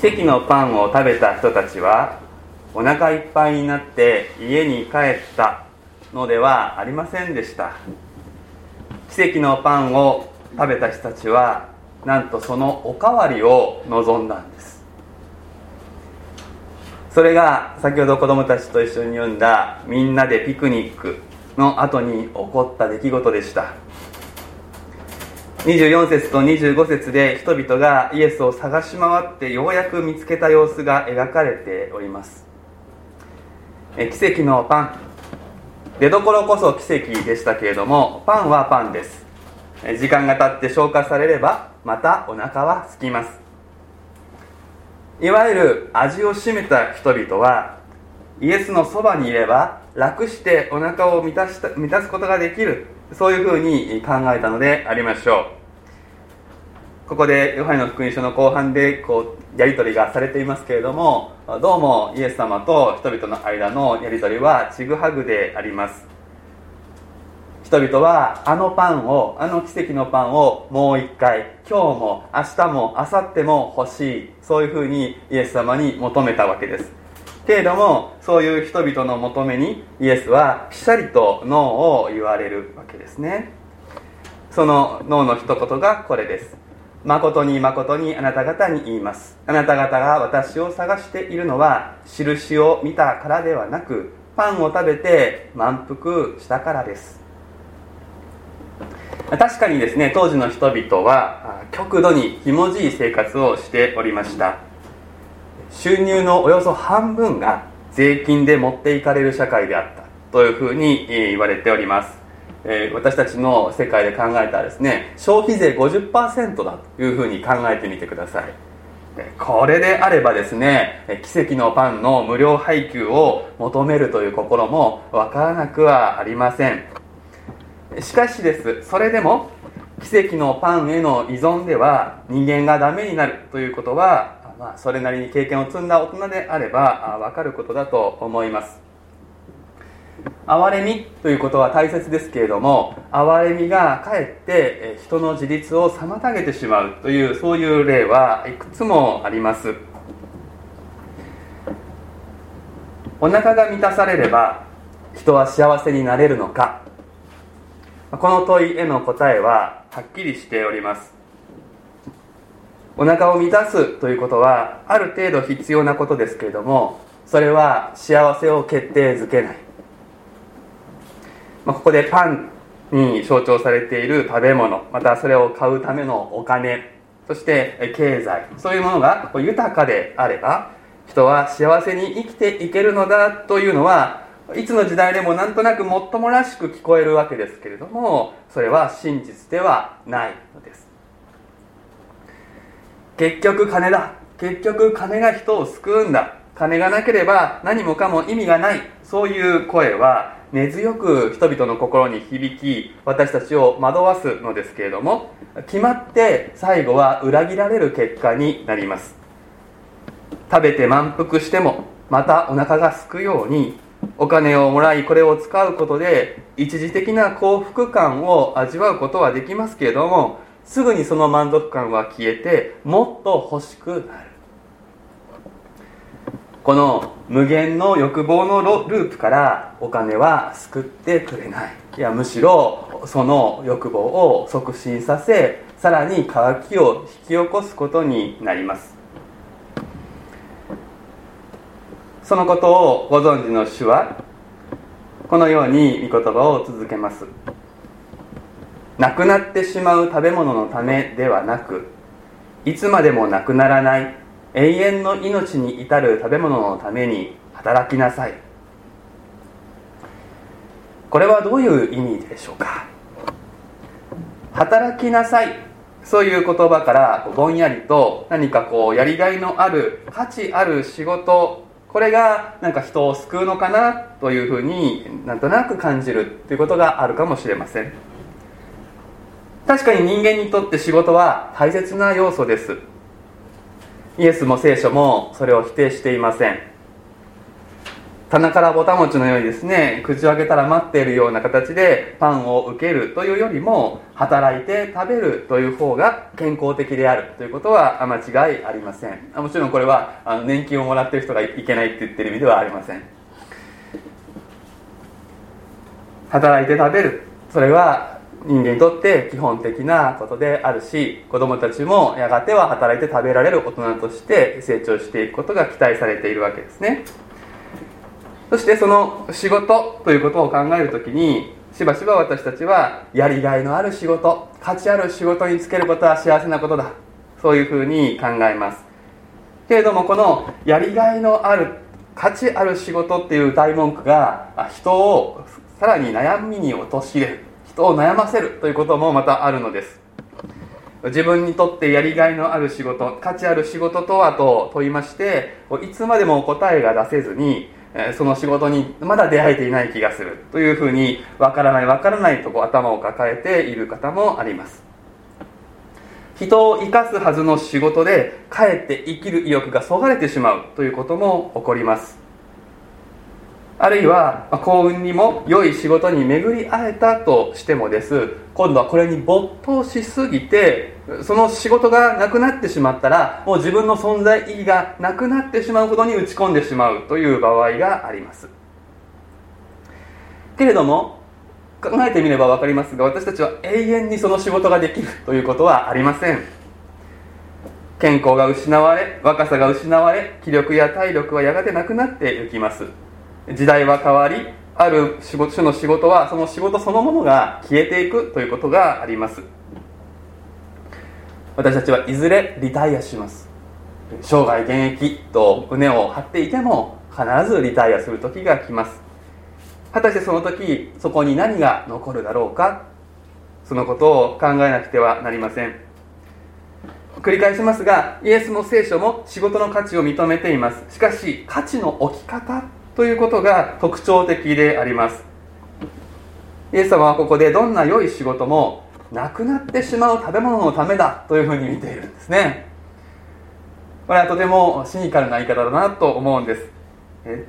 奇跡のパンを食べた人たちはお腹いっぱいになって家に帰ったのではありませんでした。奇跡のパンを食べた人たちはなんとそのおかわりを望んだんです。それが先ほど子供たちと一緒に読んだみんなでピクニックの後に起こった出来事でした。24節と25節で人々がイエスを探し回ってようやく見つけた様子が描かれております。奇跡のパン。出どころこそ奇跡でしたけれどもパンはパンです。時間が経って消化されればまたお腹は空きます。いわゆる味を占めた人々はイエスのそばにいれば楽してお腹を満たした満たすことができる。そういうふうに考えたのでありましょう。ここでヨハネの福音書の後半でこうやり取りがされていますけれどもどうもイエス様と人々の間のやり取りはちぐはぐであります。人々はあのパンをあの奇跡のパンをもう一回今日も明日も明後日も欲しい。そういうふうにイエス様に求めたわけです。けれどもそういう人々の求めにイエスはぴしゃりとノーを言われるわけですね。そのノーの一言がこれです。誠に誠にあなた方に言います。あなた方が私を探しているのは印を見たからではなくパンを食べて満腹したからです。確かにですね当時の人々は極度にひもじい生活をしておりました。収入のおよそ半分が税金で持っていかれる社会であったというふうに言われております、え私たちの世界で考えたらですね消費税50%だというふうに考えてみてください。これであればですね奇跡のパンの無料配給を求めるという心もわからなくはありません。しかしですそれでも奇跡のパンへの依存では人間がダメになるということはまあ、それなりに経験を積んだ大人であれば分かることだと思います。憐れみということは大切ですけれども憐れみがかえって人の自立を妨げてしまうというそういう例はいくつもあります。お腹が満たされれば人は幸せになれるのか。この問いへの答えははっきりしております。お腹を満たすということはある程度必要なことですけれどもそれは幸せを決定づけない、まあ、ここでパンに象徴されている食べ物またそれを買うためのお金そして経済そういうものが豊かであれば人は幸せに生きていけるのだというのはいつの時代でもなんとなくもっともらしく聞こえるわけですけれどもそれは真実ではないのです。結局金だ。結局金が人を救うんだ。金がなければ何もかも意味がない。そういう声は根強く人々の心に響き私たちを惑わすのですけれども決まって最後は裏切られる結果になります。食べて満腹してもまたお腹がすくようにお金をもらいこれを使うことで一時的な幸福感を味わうことはできますけれどもすぐにその満足感は消えてもっと欲しくなる。この無限の欲望のループからお金は救ってくれない。いやむしろその欲望を促進させさらに渇きを引き起こすことになります。そのことをご存知の主はこのように御言葉を続けます。なくなってしまう食べ物のためではなくいつまでもなくならない。永遠の命に至る食べ物のために働きなさい。これはどういう意味でしょうか？働きなさい。そういう言葉からぼんやりと何かこうやりがいのある価値ある仕事これがなんか人を救うのかなというふうになんとなく感じるということがあるかもしれません。確かに人間にとって仕事は大切な要素です。イエスも聖書もそれを否定していません。棚からぼた餅のようにですね口を開けたら待っているような形でパンを受けるというよりも働いて食べるという方が健康的であるということは間違いありません。もちろんこれはあの年金をもらってる人がいけないって言ってる意味ではありません。働いて食べる。それは人間にとって基本的なことであるし子供たちもやがては働いて食べられる大人として成長していくことが期待されているわけですね。そしてその仕事ということを考えるときにしばしば私たちはやりがいのある仕事価値ある仕事に就けることは幸せなことだそういうふうに考えます。けれどもこのやりがいのある価値ある仕事っていう大文句が人をさらに悩みに陥れる。を悩ませるということもまたあるのです。自分にとってやりがいのある仕事価値ある仕事とはと問いましていつまでも答えが出せずにその仕事にまだ出会えていない気がするというふうにわからないわからないとこう頭を抱えている方もあります。人を生かすはずの仕事でかえって生きる意欲がそがれてしまうということも起こります。あるいは幸運にも良い仕事に巡り会えたとしてもです。今度はこれに没頭しすぎてその仕事がなくなってしまったらもう自分の存在意義がなくなってしまうほどに打ち込んでしまうという場合があります。けれども考えてみれば分かりますが私たちは永遠にその仕事ができるということはありません。健康が失われ若さが失われ気力や体力はやがてなくなっていきます。時代は変わりある仕事種の仕事はその仕事そのものが消えていくということがあります。私たちはいずれリタイアします。生涯現役と胸を張っていても必ずリタイアする時が来ます。果たしてその時そこに何が残るだろうかそのことを考えなくてはなりません。繰り返しますがイエスの聖書も仕事の価値を認めています。しかし価値の置き方ということが特徴的であります。イエス様はここでどんな良い仕事もなくなってしまう食べ物のためだというふうに見ているんですね。これはとてもシニカルな言い方だなと思うんです。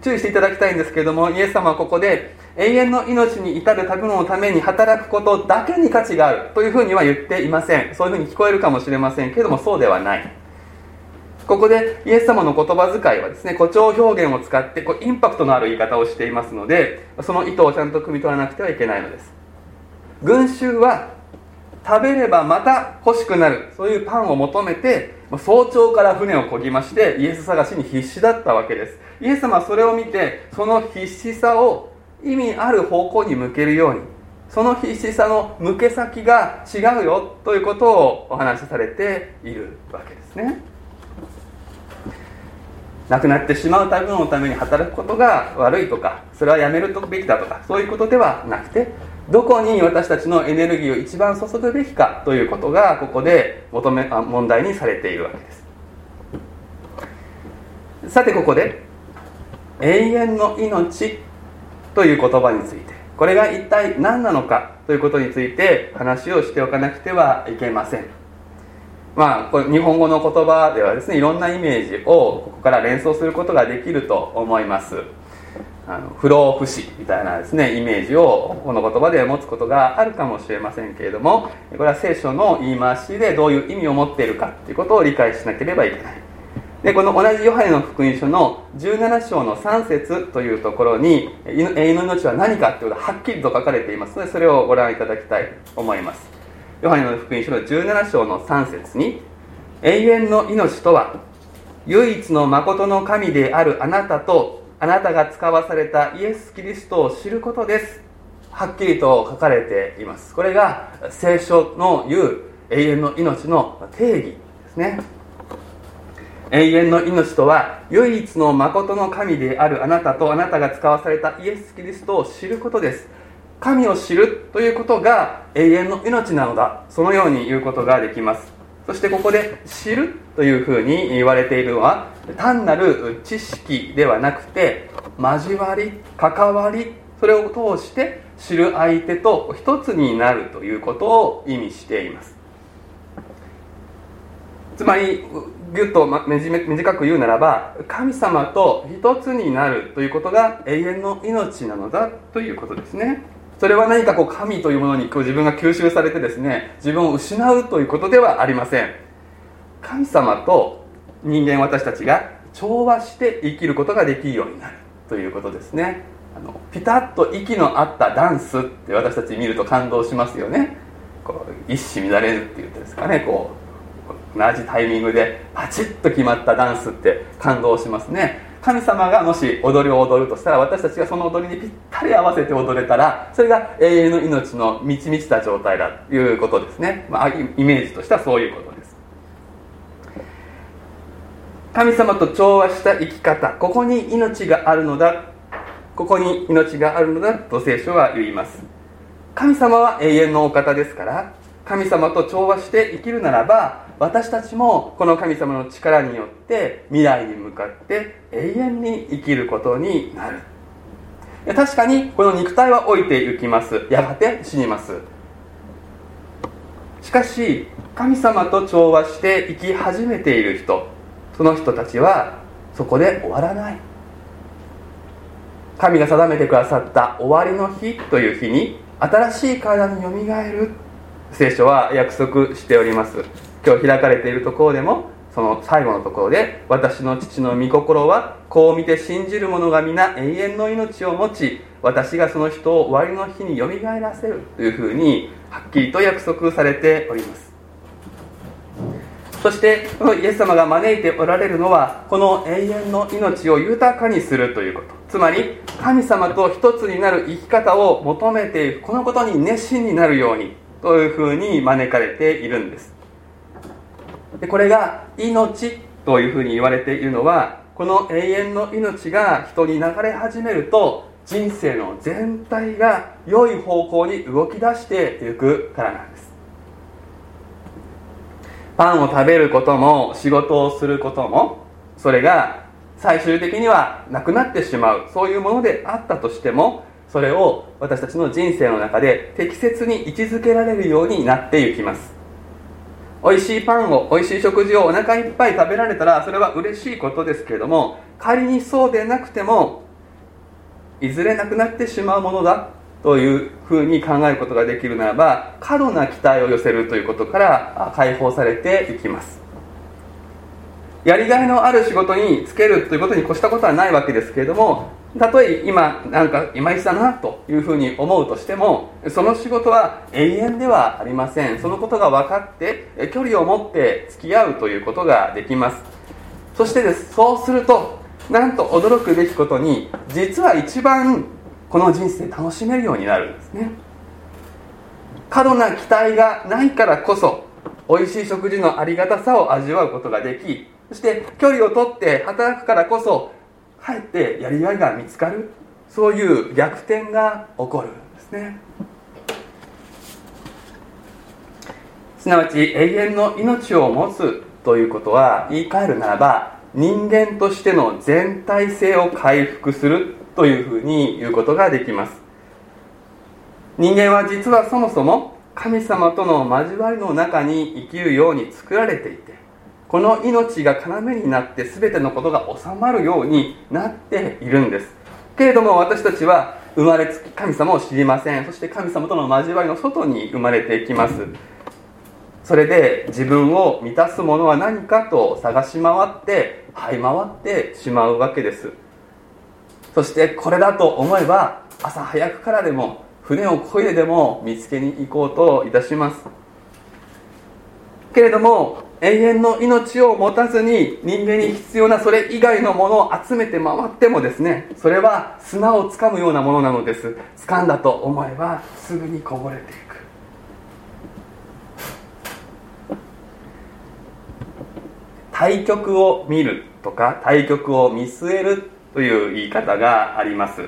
注意していただきたいんですけれどもイエス様はここで永遠の命に至る食べ物のために働くことだけに価値があるというふうには言っていません。そういうふうに聞こえるかもしれませんけれどもそうではない。ここでイエス様の言葉遣いはですね誇張表現を使ってこうインパクトのある言い方をしていますのでその意図をちゃんと汲み取らなくてはいけないのです。群衆は食べればまた欲しくなる。そういうパンを求めて早朝から船を漕ぎましてイエス探しに必死だったわけです。イエス様はそれを見てその必死さを意味ある方向に向けるようにその必死さの向け先が違うよということをお話しされているわけですね。亡くなってしまう食べ物のために働くことが悪いとかそれはやめるべきだとかそういうことではなくてどこに私たちのエネルギーを一番注ぐべきかということがここで求め問題にされているわけです。さてここで永遠の命という言葉についてこれが一体何なのかということについて話をしておかなくてはいけません。まあ、こ日本語の言葉ではですねいろんなイメージをここから連想することができると思います。あの不老不死みたいなですねイメージをこの言葉で持つことがあるかもしれませんけれどもこれは聖書の言い回しでどういう意味を持っているかということを理解しなければいけない。でこの同じヨハネの福音書の17章の3節というところに永遠の命は何かということがはっきりと書かれていますのでそれをご覧いただきたいと思います。ヨハネの福音書の17章の3節に永遠の命とは唯一の誠の神であるあなたとあなたが使わされたイエス・キリストを知ることです。はっきりと書かれています。これが聖書の言う永遠の命の定義ですね。永遠の命とは唯一の誠の神であるあなたとあなたが使わされたイエス・キリストを知ることです。神を知るということが永遠の命なのだ。そのように言うことができます。そしてここで知るというふうに言われているのは単なる知識ではなくて交わり関わりそれを通して知る相手と一つになるということを意味しています。つまりぎゅっと短く言うならば神様と一つになるということが永遠の命なのだということですね。それは何かこう神というものにこう自分が吸収されてですね自分を失うということではありません。神様と人間私たちが調和して生きることができるようになるということですね。あのピタッと息の合ったダンスって私たち見ると感動しますよね。こう一糸乱れるっていうんですかね。こう同じタイミングでパチッと決まったダンスって感動しますね。神様がもし踊りを踊るとしたら私たちがその踊りにぴったり合わせて踊れたらそれが永遠の命の満ち満ちた状態だということですね、まあ、イメージとしてはそういうことです。神様と調和した生き方ここに命があるのだ。ここに命があるのだと聖書は言います。神様は永遠のお方ですから神様と調和して生きるならば私たちもこの神様の力によって未来に向かって永遠に生きることになる。確かにこの肉体は老いていきます。やがて死にます。しかし神様と調和して生き始めている人その人たちはそこで終わらない。神が定めてくださった終わりの日という日に新しい体によみがえる。聖書は約束しております。今日開かれているところでもその最後のところで私の父の御心はこう見て信じる者が皆永遠の命を持ち私がその人を終わりの日によみがえらせるというふうにはっきりと約束されております。そしてこのイエス様が招いておられるのはこの永遠の命を豊かにするということ。つまり神様と一つになる生き方を求めていくこのことに熱心になるようにというふうに招かれているんです。でこれが命というふうに言われているのはこの永遠の命が人に流れ始めると人生の全体が良い方向に動き出していくからなんです。パンを食べることも仕事をすることもそれが最終的にはなくなってしまうそういうものであったとしてもそれを私たちの人生の中で適切に位置づけられるようになっていきます。美味しいパンを美味しい食事をお腹いっぱい食べられたらそれは嬉しいことですけれども仮にそうでなくてもいずれなくなってしまうものだというふうに考えることができるならば過度な期待を寄せるということから解放されていきます。やりがいのある仕事に就けるということに越したことはないわけですけれどもたとえ今なんかいまいちだなというふうに思うとしてもその仕事は永遠ではありません。そのことが分かって距離を持って付き合うということができます。そしてです。そうするとなんと驚くべきことに実は一番この人生楽しめるようになるんですね。過度な期待がないからこそ美味しい食事のありがたさを味わうことができそして距離をとって働くからこそかえってやりがいが見つかる。そういう逆転が起こるんですね。すなわち永遠の命を持つということは言い換えるならば人間としての全体性を回復するというふうに言うことができます。人間は実はそもそも神様との交わりの中に生きるように作られていてこの命が要になって全てのことが収まるようになっているんです。けれども私たちは生まれつき神様を知りません。そして神様との交わりの外に生まれていきます。それで自分を満たすものは何かと探し回って這い回ってしまうわけです。そしてこれだと思えば朝早くからでも船を漕いででも見つけに行こうといたします。けれども永遠の命を持たずに人間に必要なそれ以外のものを集めて回ってもですねそれは砂をつかむようなものなのです。掴んだと思えばすぐにこぼれていく。対局を見るとか対局を見据えるという言い方があります。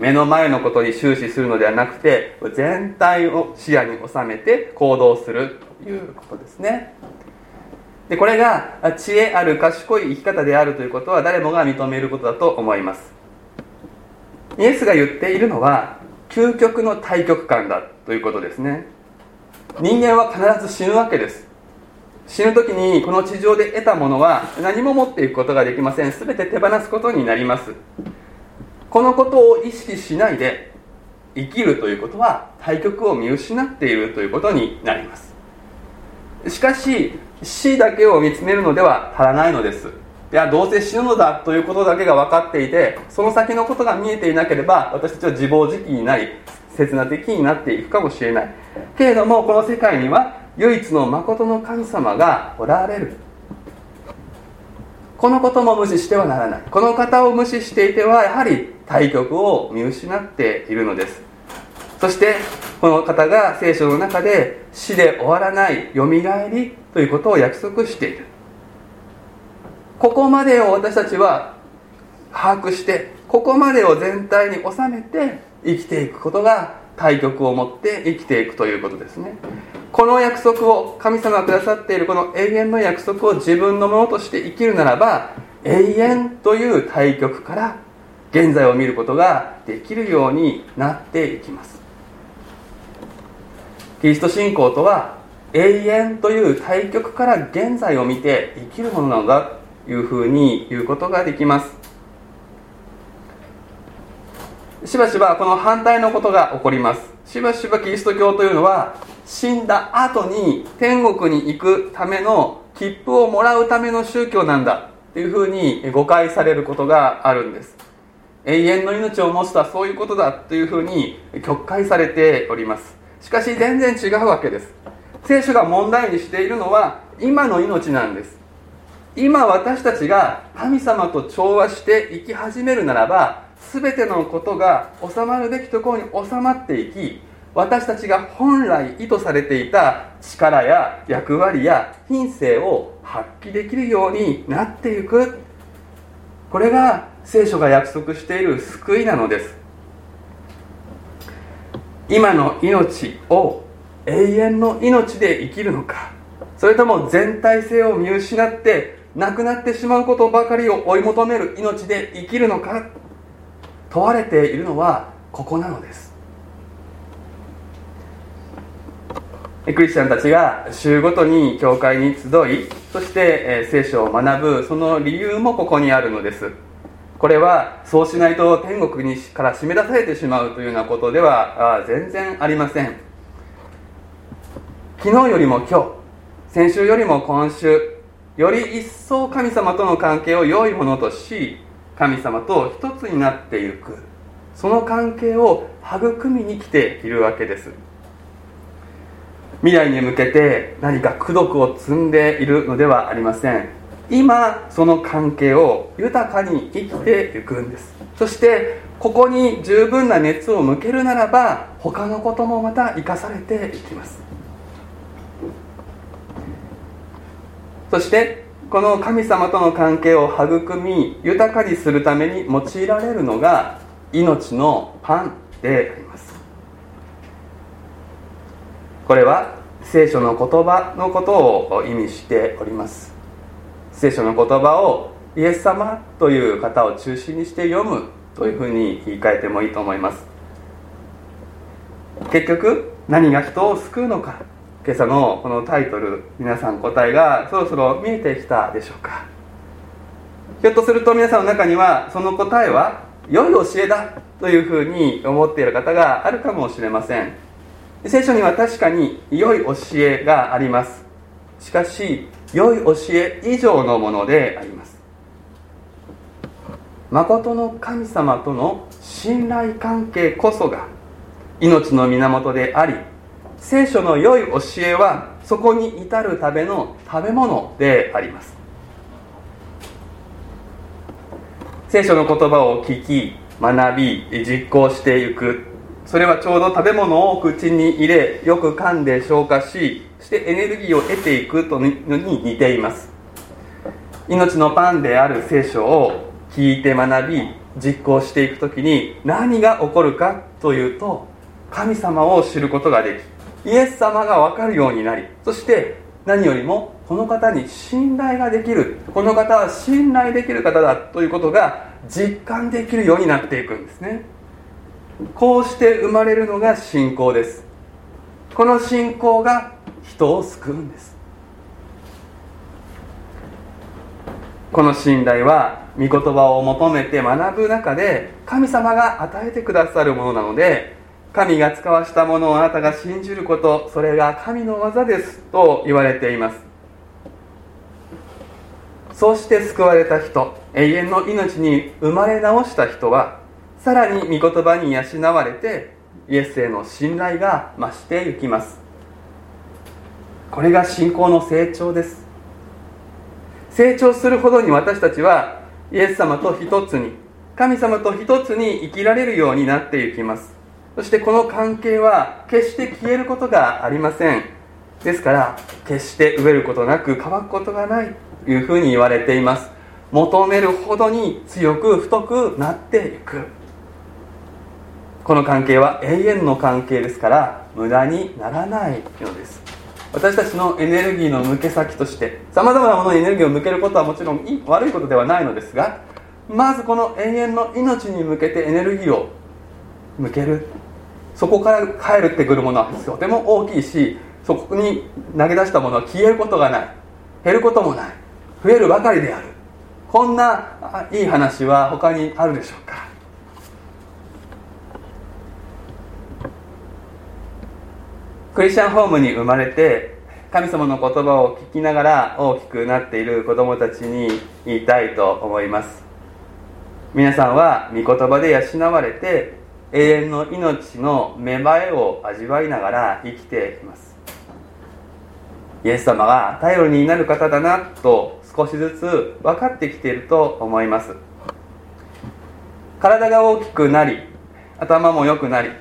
目の前のことに終始するのではなくて全体を視野に収めて行動するということですね。でこれが知恵ある賢い生き方であるということは誰もが認めることだと思います。イエスが言っているのは究極の対極観だということですね。人間は必ず死ぬわけです。死ぬ時にこの地上で得たものは何も持っていくことができません。全て手放すことになります。このことを意識しないで生きるということは対極を見失っているということになります。しかし死だけを見つめるのでは足らないのです。いやどうせ死ぬのだということだけが分かっていてその先のことが見えていなければ私たちは自暴自棄になり刹那的になっていくかもしれない。けれどもこの世界には唯一の誠の神様がおられる。このことも無視してはならない。この方を無視していてはやはり対極を見失っているのです。そしてこの方が聖書の中で死で終わらないよみがえりということを約束している。ここまでを私たちは把握してここまでを全体に収めて生きていくことが対極を持って生きていくということですね。この約束を神様がくださっているこの永遠の約束を自分のものとして生きるならば永遠という対極から現在を見ることができるようになっていきます。キリスト信仰とは永遠という対極から現在を見て生きるものなのだというふうに言うことができます。しばしばこの反対のことが起こります。しばしばキリスト教というのは死んだ後に天国に行くための切符をもらうための宗教なんだというふうに誤解されることがあるんです。永遠の命を持つとはそういうことだというふうに曲解されております。しかし全然違うわけです。聖書が問題にしているのは今の命なんです。今私たちが神様と調和して生き始めるならば全てのことが収まるべきところに収まっていき私たちが本来意図されていた力や役割や品性を発揮できるようになっていく。これが聖書が約束している救いなのです。今の命を永遠の命で生きるのか。それとも全体性を見失って亡くなってしまうことばかりを追い求める命で生きるのか。問われているのはここなのです。クリスチャンたちが週ごとに教会に集いそして聖書を学ぶその理由もここにあるのです。これはそうしないと天国にから締め出されてしまうというようなことでは全然ありません。昨日よりも今日先週よりも今週より一層神様との関係を良いものとし神様と一つになっていく。その関係を育みに来ているわけです。未来に向けて何か功徳を積んでいるのではありません。今その関係を豊かに生きていくんです。そしてここに十分な熱を向けるならば他のこともまた生かされていきます。そしてこの神様との関係を育み豊かにするために用いられるのが命のパンであります。これは聖書の言葉のことを意味しております。聖書の言葉をイエス様という方を中心にして読むというふうに言い換えてもいいと思います。結局何が人を救うのか。今朝のこのタイトル皆さん答えがそろそろ見えてきたでしょうか。ひょっとすると皆さんの中にはその答えは良い教えだというふうに思っている方があるかもしれません。聖書には確かに良い教えがあります。しかし良い教え以上のものであります。誠の神様との信頼関係こそが命の源であり聖書の良い教えはそこに至るための食べ物であります。聖書の言葉を聞き学び実行していく。それはちょうど食べ物を口に入れよく噛んで消化ししてエネルギーを得ていくとのに似ています。命のパンである聖書を聞いて学び実行していく時に何が起こるかというと神様を知ることができイエス様が分かるようになりそして何よりもこの方に信頼ができるこの方は信頼できる方だということが実感できるようになっていくんですね。こうして生まれるのが信仰です。この信仰が人を救うんです。この信頼は御言葉を求めて学ぶ中で神様が与えてくださるものなので神が使わしたものをあなたが信じることそれが神の技ですと言われています。そうして救われた人永遠の命に生まれ直した人はさらに御言葉に養われてイエスへの信頼が増していきます。これが信仰の成長です。成長するほどに私たちはイエス様と一つに神様と一つに生きられるようになっていきます。そしてこの関係は決して消えることがありません。ですから決して飢えることなく乾くことがないというふうに言われています。求めるほどに強く太くなっていく。この関係は永遠の関係ですから無駄にならないのです。私たちのエネルギーの向け先としてさまざまなものにエネルギーを向けることはもちろん悪いことではないのですがまずこの永遠の命に向けてエネルギーを向ける。そこから帰ってくるものはとても大きいしそこに投げ出したものは消えることがない。減ることもない。増えるばかりである。こんないい話は他にあるでしょうか？クリスチャンホームに生まれて神様の言葉を聞きながら大きくなっている子供たちに言いたいと思います。皆さんは御言葉で養われて永遠の命の芽生えを味わいながら生きています。イエス様が頼りになる方だなと少しずつ分かってきていると思います。体が大きくなり頭も良くなり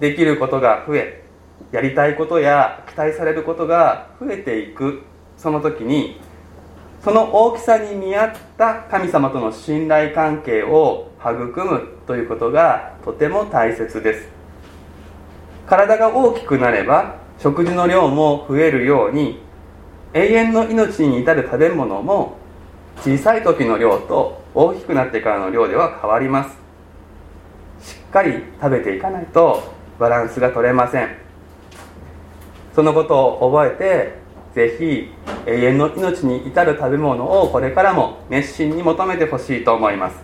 できることが増えやりたいことや期待されることが増えていく。その時にその大きさに見合った神様との信頼関係を育むということがとても大切です。体が大きくなれば食事の量も増えるように永遠の命に至る食べ物も小さい時の量と大きくなってからの量では変わります。しっかり食べていかないとバランスが取れません。そのことを覚えてぜひ永遠の命に至る食べ物をこれからも熱心に求めてほしいと思います。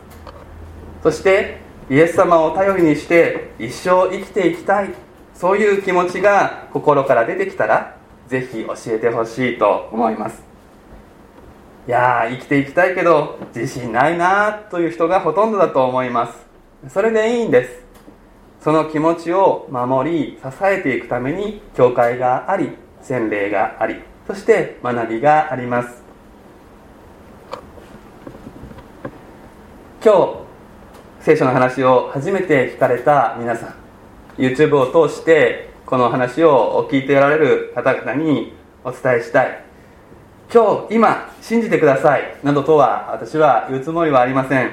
そしてイエス様を頼りにして一生生きていきたい。そういう気持ちが心から出てきたらぜひ教えてほしいと思います。いやー生きていきたいけど自信ないなという人がほとんどだと思います。それでいいんです。その気持ちを守り支えていくために教会があり洗礼がありそして学びがあります。今日聖書の話を初めて聞かれた皆さん YouTube を通してこの話を聞いておられる方々にお伝えしたい。今日今信じてくださいなどとは私は言うつもりはありません。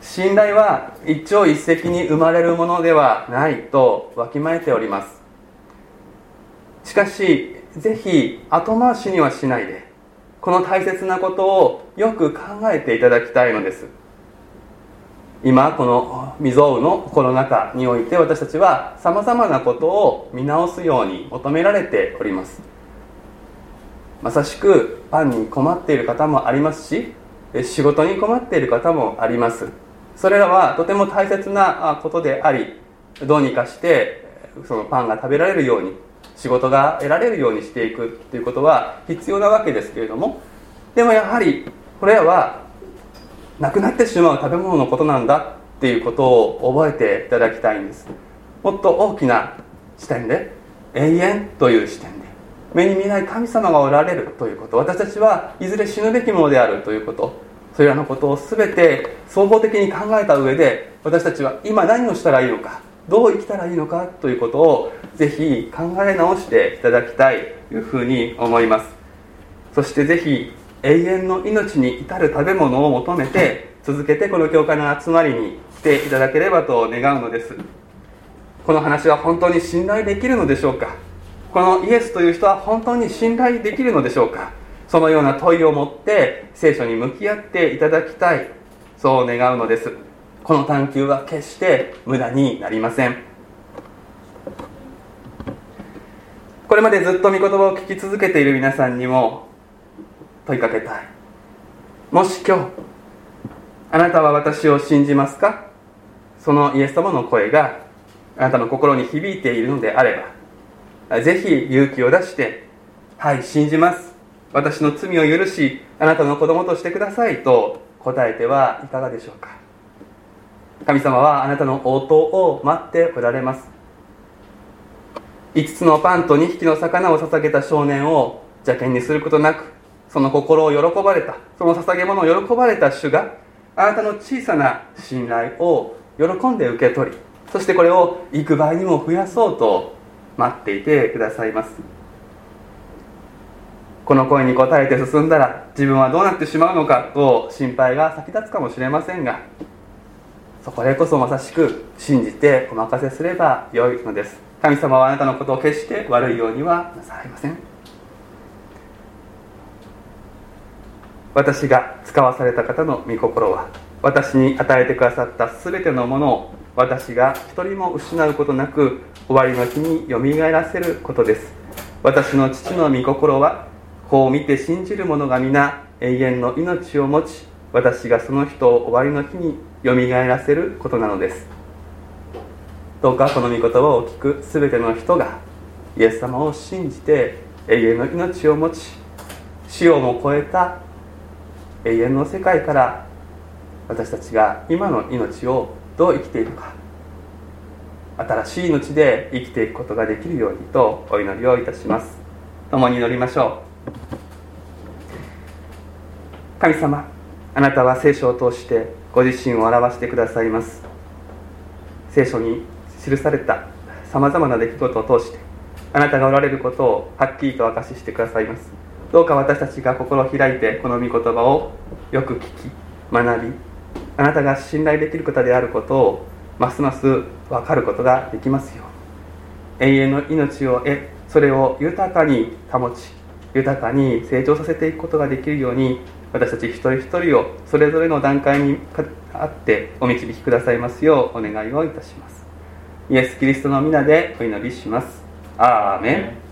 信頼は一朝一夕に生まれるものではないとわきまえております。しかしぜひ後回しにはしないでこの大切なことをよく考えていただきたいのです。今この未曾有のコロナ禍において私たちはさまざまなことを見直すように求められております。まさしくパンに困っている方もありますし仕事に困っている方もあります。それらはとても大切なことでありどうにかしてそのパンが食べられるように仕事が得られるようにしていくということは必要なわけですけれども。でもやはりこれらはなくなってしまう食べ物のことなんだっていうことを覚えていただきたいんです。もっと大きな視点で永遠という視点で。目に見ない神様がおられるということ。私たちはいずれ死ぬべきものであるということ。それらのことを全て総合的に考えた上で私たちは今何をしたらいいのかどう生きたらいいのかということをぜひ考え直していただきたいというふうに思います。そしてぜひ永遠の命に至る食べ物を求めて続けてこの教会の集まりに来ていただければと願うのです。この話は本当に信頼できるのでしょうか？このイエスという人は本当に信頼できるのでしょうか？そのような問いを持って聖書に向き合っていただきたい。そう願うのです。この探求は決して無駄になりません。これまでずっと御言葉を聞き続けている皆さんにも問いかけたい。もし今日あなたは私を信じますか？そのイエス様の声があなたの心に響いているのであればぜひ勇気を出して「はい信じます。私の罪を許しあなたの子供としてください」と答えてはいかがでしょうか。神様はあなたの応答を待っておられます。5つのパンと2匹の魚を捧げた少年を邪険にすることなくその心を喜ばれたその捧げ物を喜ばれた主があなたの小さな信頼を喜んで受け取りそしてこれを幾倍にも増やそうと待っていてくださいます。この声に応えて進んだら自分はどうなってしまうのかと心配が先立つかもしれませんがそこでこそまさしく信じてお任せすればよいのです。神様はあなたのことを決して悪いようにはなさいません。私が使わされた方の御心は私に与えてくださった全てのものを私が一人も失うことなく終わりの日によみがえらせることです。私の父の御心はこう見て信じる者が皆永遠の命を持ち私がその人を終わりの日によみがえらせることなのです。どうかこの御言葉を聞く全ての人がイエス様を信じて永遠の命を持ち死をも超えた永遠の世界から私たちが今の命をどう生きていくか。新しい命で生きていくことができるようにとお祈りをいたします。共に祈りましょう。神様あなたは聖書を通してご自身を表してくださいます。聖書に記されたさまざまな出来事を通してあなたがおられることをはっきりと明かししてくださいます。どうか私たちが心を開いてこの御言葉をよく聞き学びあなたが信頼できる方であることをますます分かることができますよう。に永遠の命を得それを豊かに保ち豊かに成長させていくことができるように私たち一人一人をそれぞれの段階にあってお導きくださいますようお願いをいたします。イエス・キリストの皆でお祈りします。アーメン。